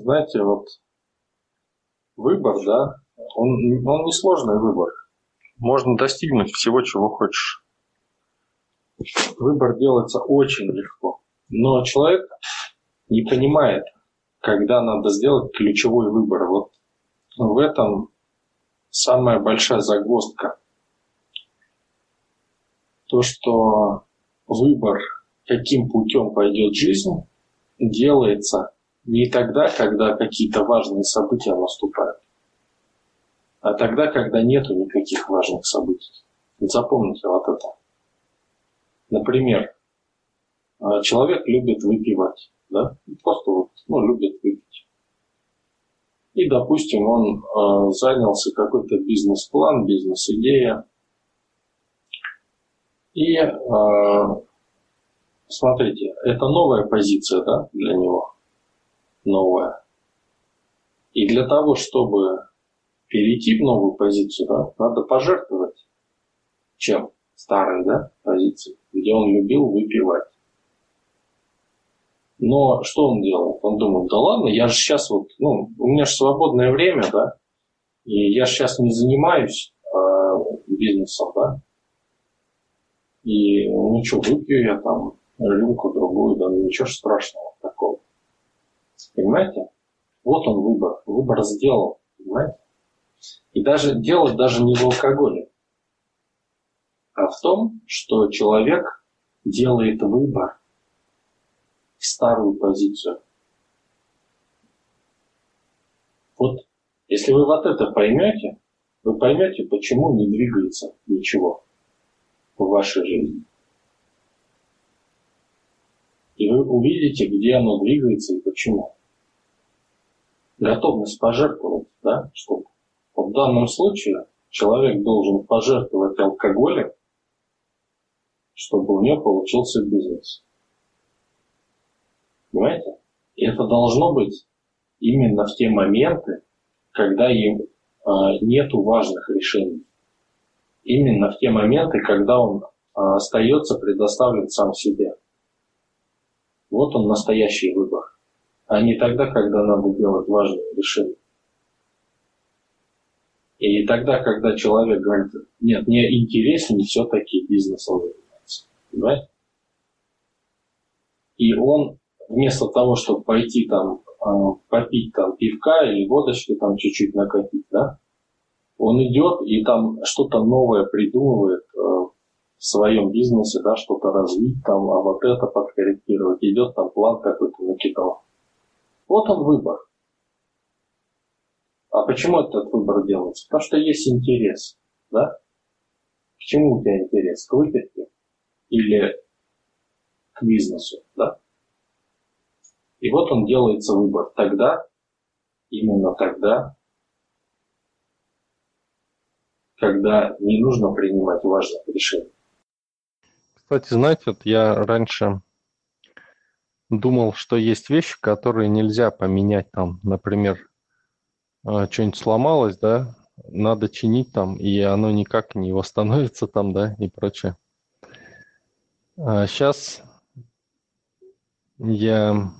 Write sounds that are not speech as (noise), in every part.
знаете, вот выбор, да, он, он несложный выбор. Можно достигнуть всего, чего хочешь. Выбор делается очень легко. Но человек не понимает, когда надо сделать ключевой выбор. Вот в этом самая большая загвоздка. То, что выбор, каким путем пойдет жизнь, делается не тогда, когда какие-то важные события наступают, а тогда, когда нету никаких важных событий. Запомните вот это. Например, а, человек любит выпивать, да, просто вот, ну, любит выпить. И, допустим, он э, занялся какой-то бизнес-план, бизнес-идея. И э, смотрите, это новая позиция, да, для него, новая. И для того, чтобы перейти в новую позицию, да, надо пожертвовать чем? Старой, да, позицией, где он любил выпивать. Но что он делает? Он думает, да ладно, я же сейчас вот, ну, у меня же свободное время, да, и я сейчас не занимаюсь э, бизнесом, да, и ну что, выпью я там рюмку другую, да, ничего страшного. Понимаете? Вот он выбор. Выбор сделал, понимаете? И даже дело даже не в алкоголе, а в том, что человек делает выбор в старую позицию. Вот если вы вот это поймете, вы поймете, почему не двигается ничего в вашей жизни. И вы увидите, где оно двигается и почему. Готовность пожертвовать, да, что в данном случае человек должен пожертвовать алкоголем, чтобы у него получился бизнес. Понимаете? И это должно быть именно в те моменты, когда им э, нету важных решений. Именно в те моменты, когда он э, остается предоставлен сам себе. Вот он настоящий выбор. А не тогда, когда надо делать важные решения. И тогда, когда человек говорит, нет, мне интереснее все-таки бизнесом заниматься. Понимаете? И он вместо того, чтобы пойти там а, попить там пивка или водочки там чуть-чуть накопить, да, он идет и там что-то новое придумывает, в своем бизнесе, да, что-то развить, там, а вот это подкорректировать, идет там план какой-то накидал. Вот он выбор. А почему этот выбор делается? Потому что есть интерес, да? К чему у тебя интерес? К выпивке или к бизнесу, да? И вот он делается выбор тогда, именно тогда, когда не нужно принимать важных решений. Кстати, знаете, вот я раньше думал, что есть вещи, которые нельзя поменять там, например, э, что-нибудь сломалось, да, надо чинить там, и оно никак не восстановится там, да, и прочее. А сейчас я...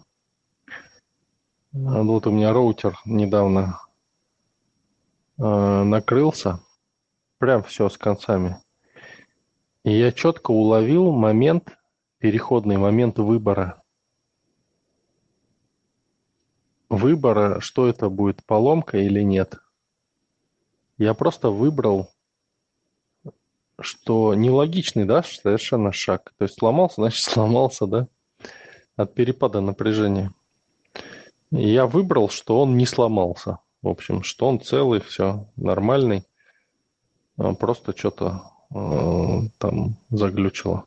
Вот у меня роутер недавно э, накрылся, прям все с концами. И я четко уловил момент, переходный момент выбора. Выбора, что это будет, поломка или нет. Я просто выбрал, что нелогичный, да, совершенно шаг. То есть сломался, (laughs) значит сломался, да, от перепада напряжения. И я выбрал, что он не сломался. В общем, что он целый, все нормальный. А просто что-то там заглючило.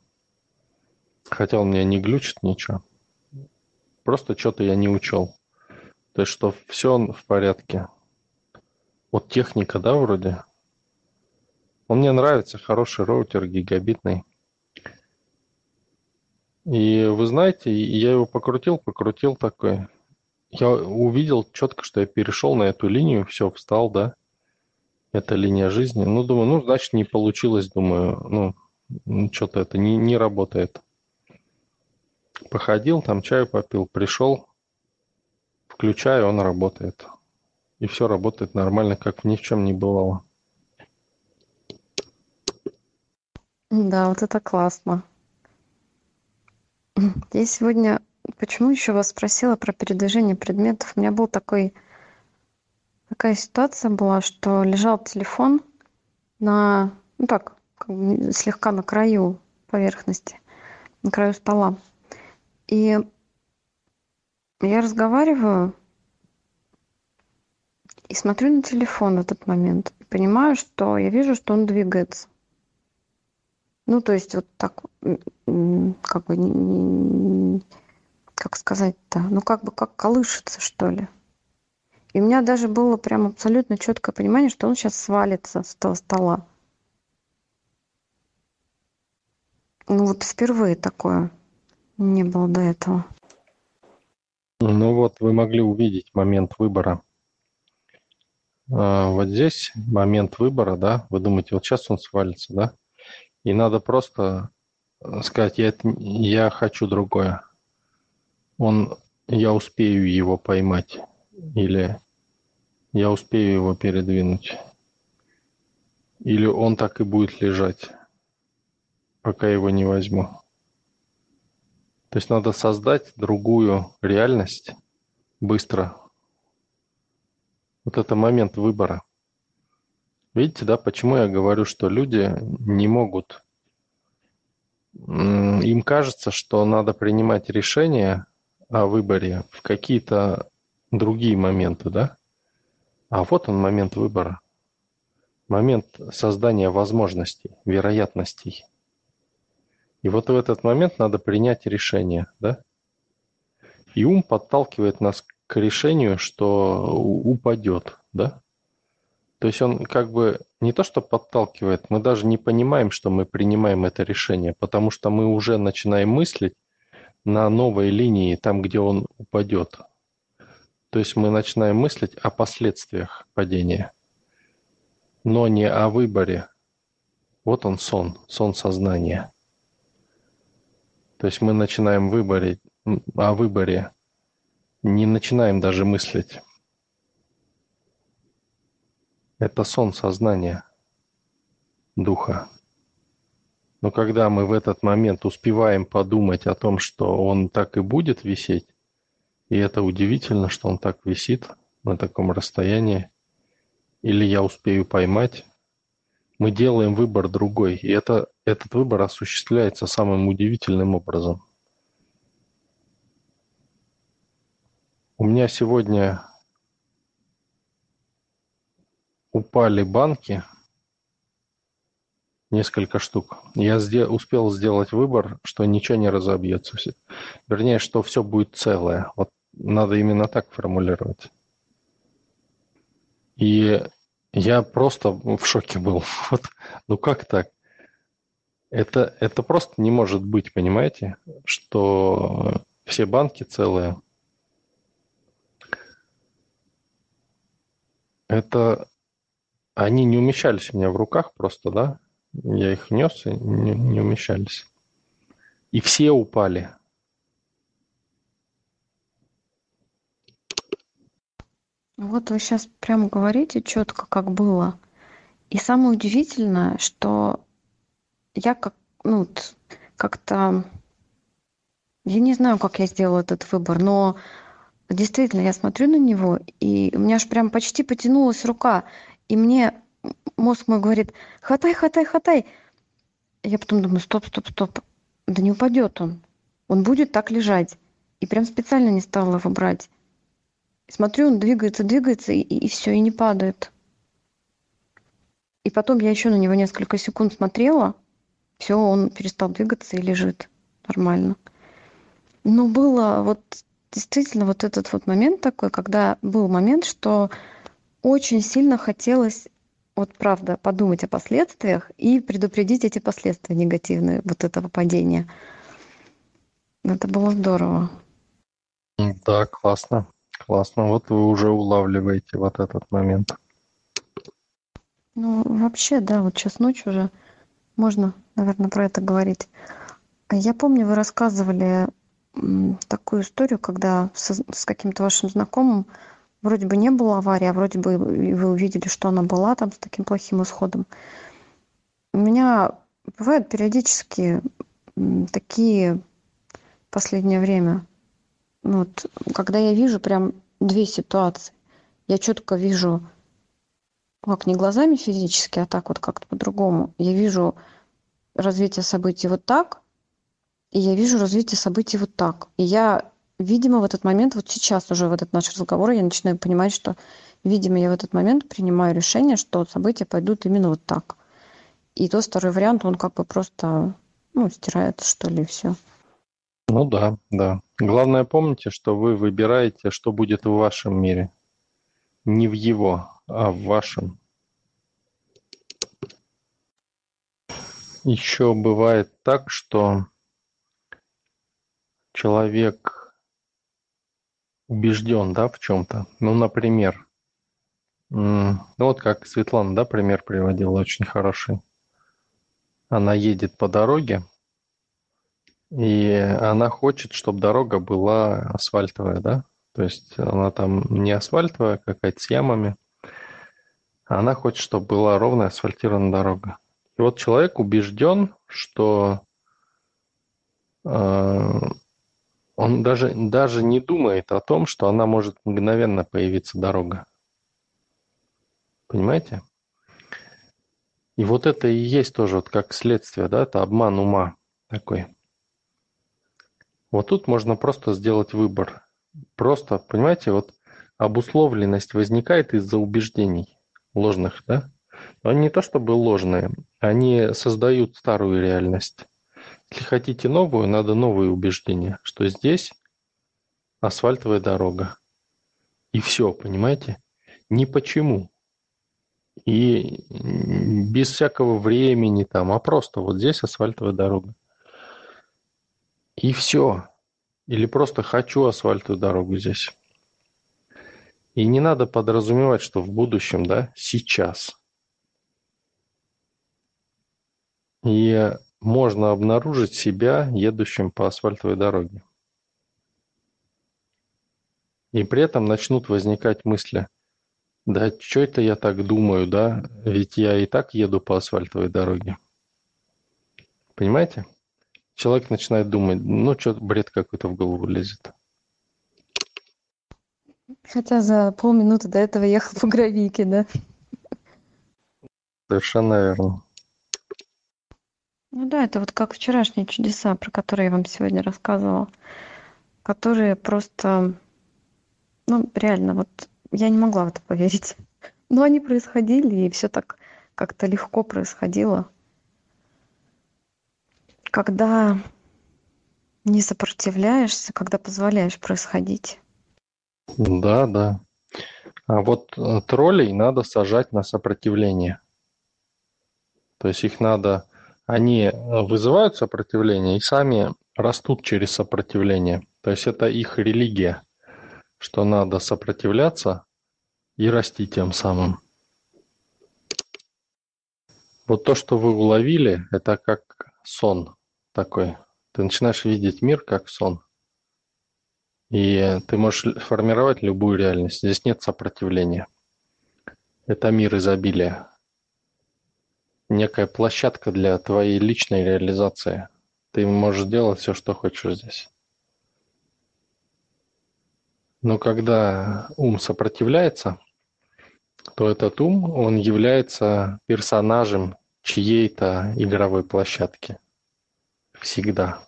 Хотя он меня не глючит ничего. Просто что-то я не учел. То есть, что все в порядке. Вот техника, да, вроде. Он мне нравится, хороший роутер, гигабитный. И вы знаете, я его покрутил, покрутил такой. Я увидел четко, что я перешел на эту линию, все, встал, да эта линия жизни. Ну, думаю, ну, значит, не получилось, думаю, ну, что-то это не, не работает. Походил, там чаю попил, пришел включаю, он работает. И все работает нормально, как ни в чем не бывало. Да, вот это классно. Я сегодня почему еще вас спросила про передвижение предметов? У меня был такой такая ситуация была, что лежал телефон на, ну так, слегка на краю поверхности, на краю стола. И я разговариваю и смотрю на телефон в этот момент. И понимаю, что я вижу, что он двигается. Ну, то есть вот так, как бы, как сказать-то, ну, как бы как колышется, что ли. И у меня даже было прям абсолютно четкое понимание, что он сейчас свалится с того стола. Ну вот впервые такое не было до этого. Ну вот вы могли увидеть момент выбора. А, вот здесь момент выбора, да, вы думаете, вот сейчас он свалится, да? И надо просто сказать, я, я хочу другое. Он, я успею его поймать. Или я успею его передвинуть. Или он так и будет лежать, пока его не возьму. То есть надо создать другую реальность быстро. Вот это момент выбора. Видите, да, почему я говорю, что люди не могут. Им кажется, что надо принимать решения о выборе в какие-то другие моменты, да? А вот он момент выбора. Момент создания возможностей, вероятностей. И вот в этот момент надо принять решение, да? И ум подталкивает нас к решению, что упадет, да? То есть он как бы не то, что подталкивает, мы даже не понимаем, что мы принимаем это решение, потому что мы уже начинаем мыслить на новой линии, там, где он упадет. То есть мы начинаем мыслить о последствиях падения, но не о выборе. Вот он сон, сон сознания. То есть мы начинаем выборе, о выборе, не начинаем даже мыслить. Это сон сознания, духа. Но когда мы в этот момент успеваем подумать о том, что он так и будет висеть, и это удивительно, что он так висит на таком расстоянии. Или я успею поймать. Мы делаем выбор другой. И это, этот выбор осуществляется самым удивительным образом. У меня сегодня упали банки, несколько штук. Я сде- успел сделать выбор, что ничего не разобьется. Вернее, что все будет целое. Вот надо именно так формулировать. И я просто в шоке был. (laughs) Вот, ну как так? Это, это просто не может быть, понимаете, что все банки целые. Это они не умещались у меня в руках просто, да? Я их нес и не, не умещались. И все упали. Вот вы сейчас прямо говорите четко, как было. И самое удивительное, что я как, ну, как-то, я не знаю, как я сделала этот выбор, но действительно, я смотрю на него, и у меня аж прям почти потянулась рука, и мне мозг мой говорит, хатай, хатай, хатай. Я потом думаю, стоп, стоп, стоп, да не упадет он, он будет так лежать. И прям специально не стала его брать. Смотрю, он двигается, двигается, и, и все, и не падает. И потом я еще на него несколько секунд смотрела, все, он перестал двигаться и лежит нормально. Но было вот действительно вот этот вот момент такой, когда был момент, что очень сильно хотелось вот правда подумать о последствиях и предупредить эти последствия негативные вот этого падения. Это было здорово. Да, классно. Классно, вот вы уже улавливаете вот этот момент. Ну, вообще, да, вот сейчас ночь уже, можно, наверное, про это говорить. Я помню, вы рассказывали такую историю, когда с, с каким-то вашим знакомым вроде бы не было аварии, а вроде бы вы увидели, что она была там с таким плохим исходом. У меня бывают периодически такие последнее время, ну вот, когда я вижу прям две ситуации. Я четко вижу, как не глазами физически, а так вот как-то по-другому. Я вижу развитие событий вот так, и я вижу развитие событий вот так. И я, видимо, в этот момент, вот сейчас уже в этот наш разговор, я начинаю понимать, что, видимо, я в этот момент принимаю решение, что события пойдут именно вот так. И тот второй вариант, он как бы просто, ну, стирается, что ли, и все. Ну да, да. Главное помните, что вы выбираете, что будет в вашем мире. Не в его, а в вашем. Еще бывает так, что человек убежден, да, в чем-то. Ну, например, ну вот как Светлана, да, пример приводила очень хороший. Она едет по дороге, и она хочет, чтобы дорога была асфальтовая, да? То есть она там не асфальтовая, какая-то с ямами. Она хочет, чтобы была ровная асфальтированная дорога. И вот человек убежден, что э, он даже, даже не думает о том, что она может мгновенно появиться дорога. Понимаете? И вот это и есть тоже вот как следствие, да, это обман ума такой. Вот тут можно просто сделать выбор. Просто, понимаете, вот обусловленность возникает из-за убеждений ложных, да? Они не то чтобы ложные, они создают старую реальность. Если хотите новую, надо новые убеждения, что здесь асфальтовая дорога. И все, понимаете? Ни почему. И без всякого времени там, а просто вот здесь асфальтовая дорога. И все. Или просто хочу асфальтовую дорогу здесь. И не надо подразумевать, что в будущем, да, сейчас. И можно обнаружить себя едущим по асфальтовой дороге. И при этом начнут возникать мысли, да что это я так думаю, да, ведь я и так еду по асфальтовой дороге. Понимаете? Человек начинает думать, ну что бред какой-то в голову лезет. Хотя за полминуты до этого ехал по гравийке, да? Совершенно верно. Ну да, это вот как вчерашние чудеса, про которые я вам сегодня рассказывала, которые просто, ну реально, вот я не могла в это поверить. (laughs) Но они происходили, и все так как-то легко происходило. Когда не сопротивляешься, когда позволяешь происходить. Да, да. А вот э, троллей надо сажать на сопротивление. То есть их надо они э, вызывают сопротивление и сами растут через сопротивление. То есть это их религия, что надо сопротивляться и расти тем самым. Вот то, что вы уловили, это как сон такой. Ты начинаешь видеть мир как сон. И ты можешь формировать любую реальность. Здесь нет сопротивления. Это мир изобилия некая площадка для твоей личной реализации. Ты можешь делать все, что хочешь здесь. Но когда ум сопротивляется, то этот ум, он является персонажем чьей-то игровой площадки. Всегда.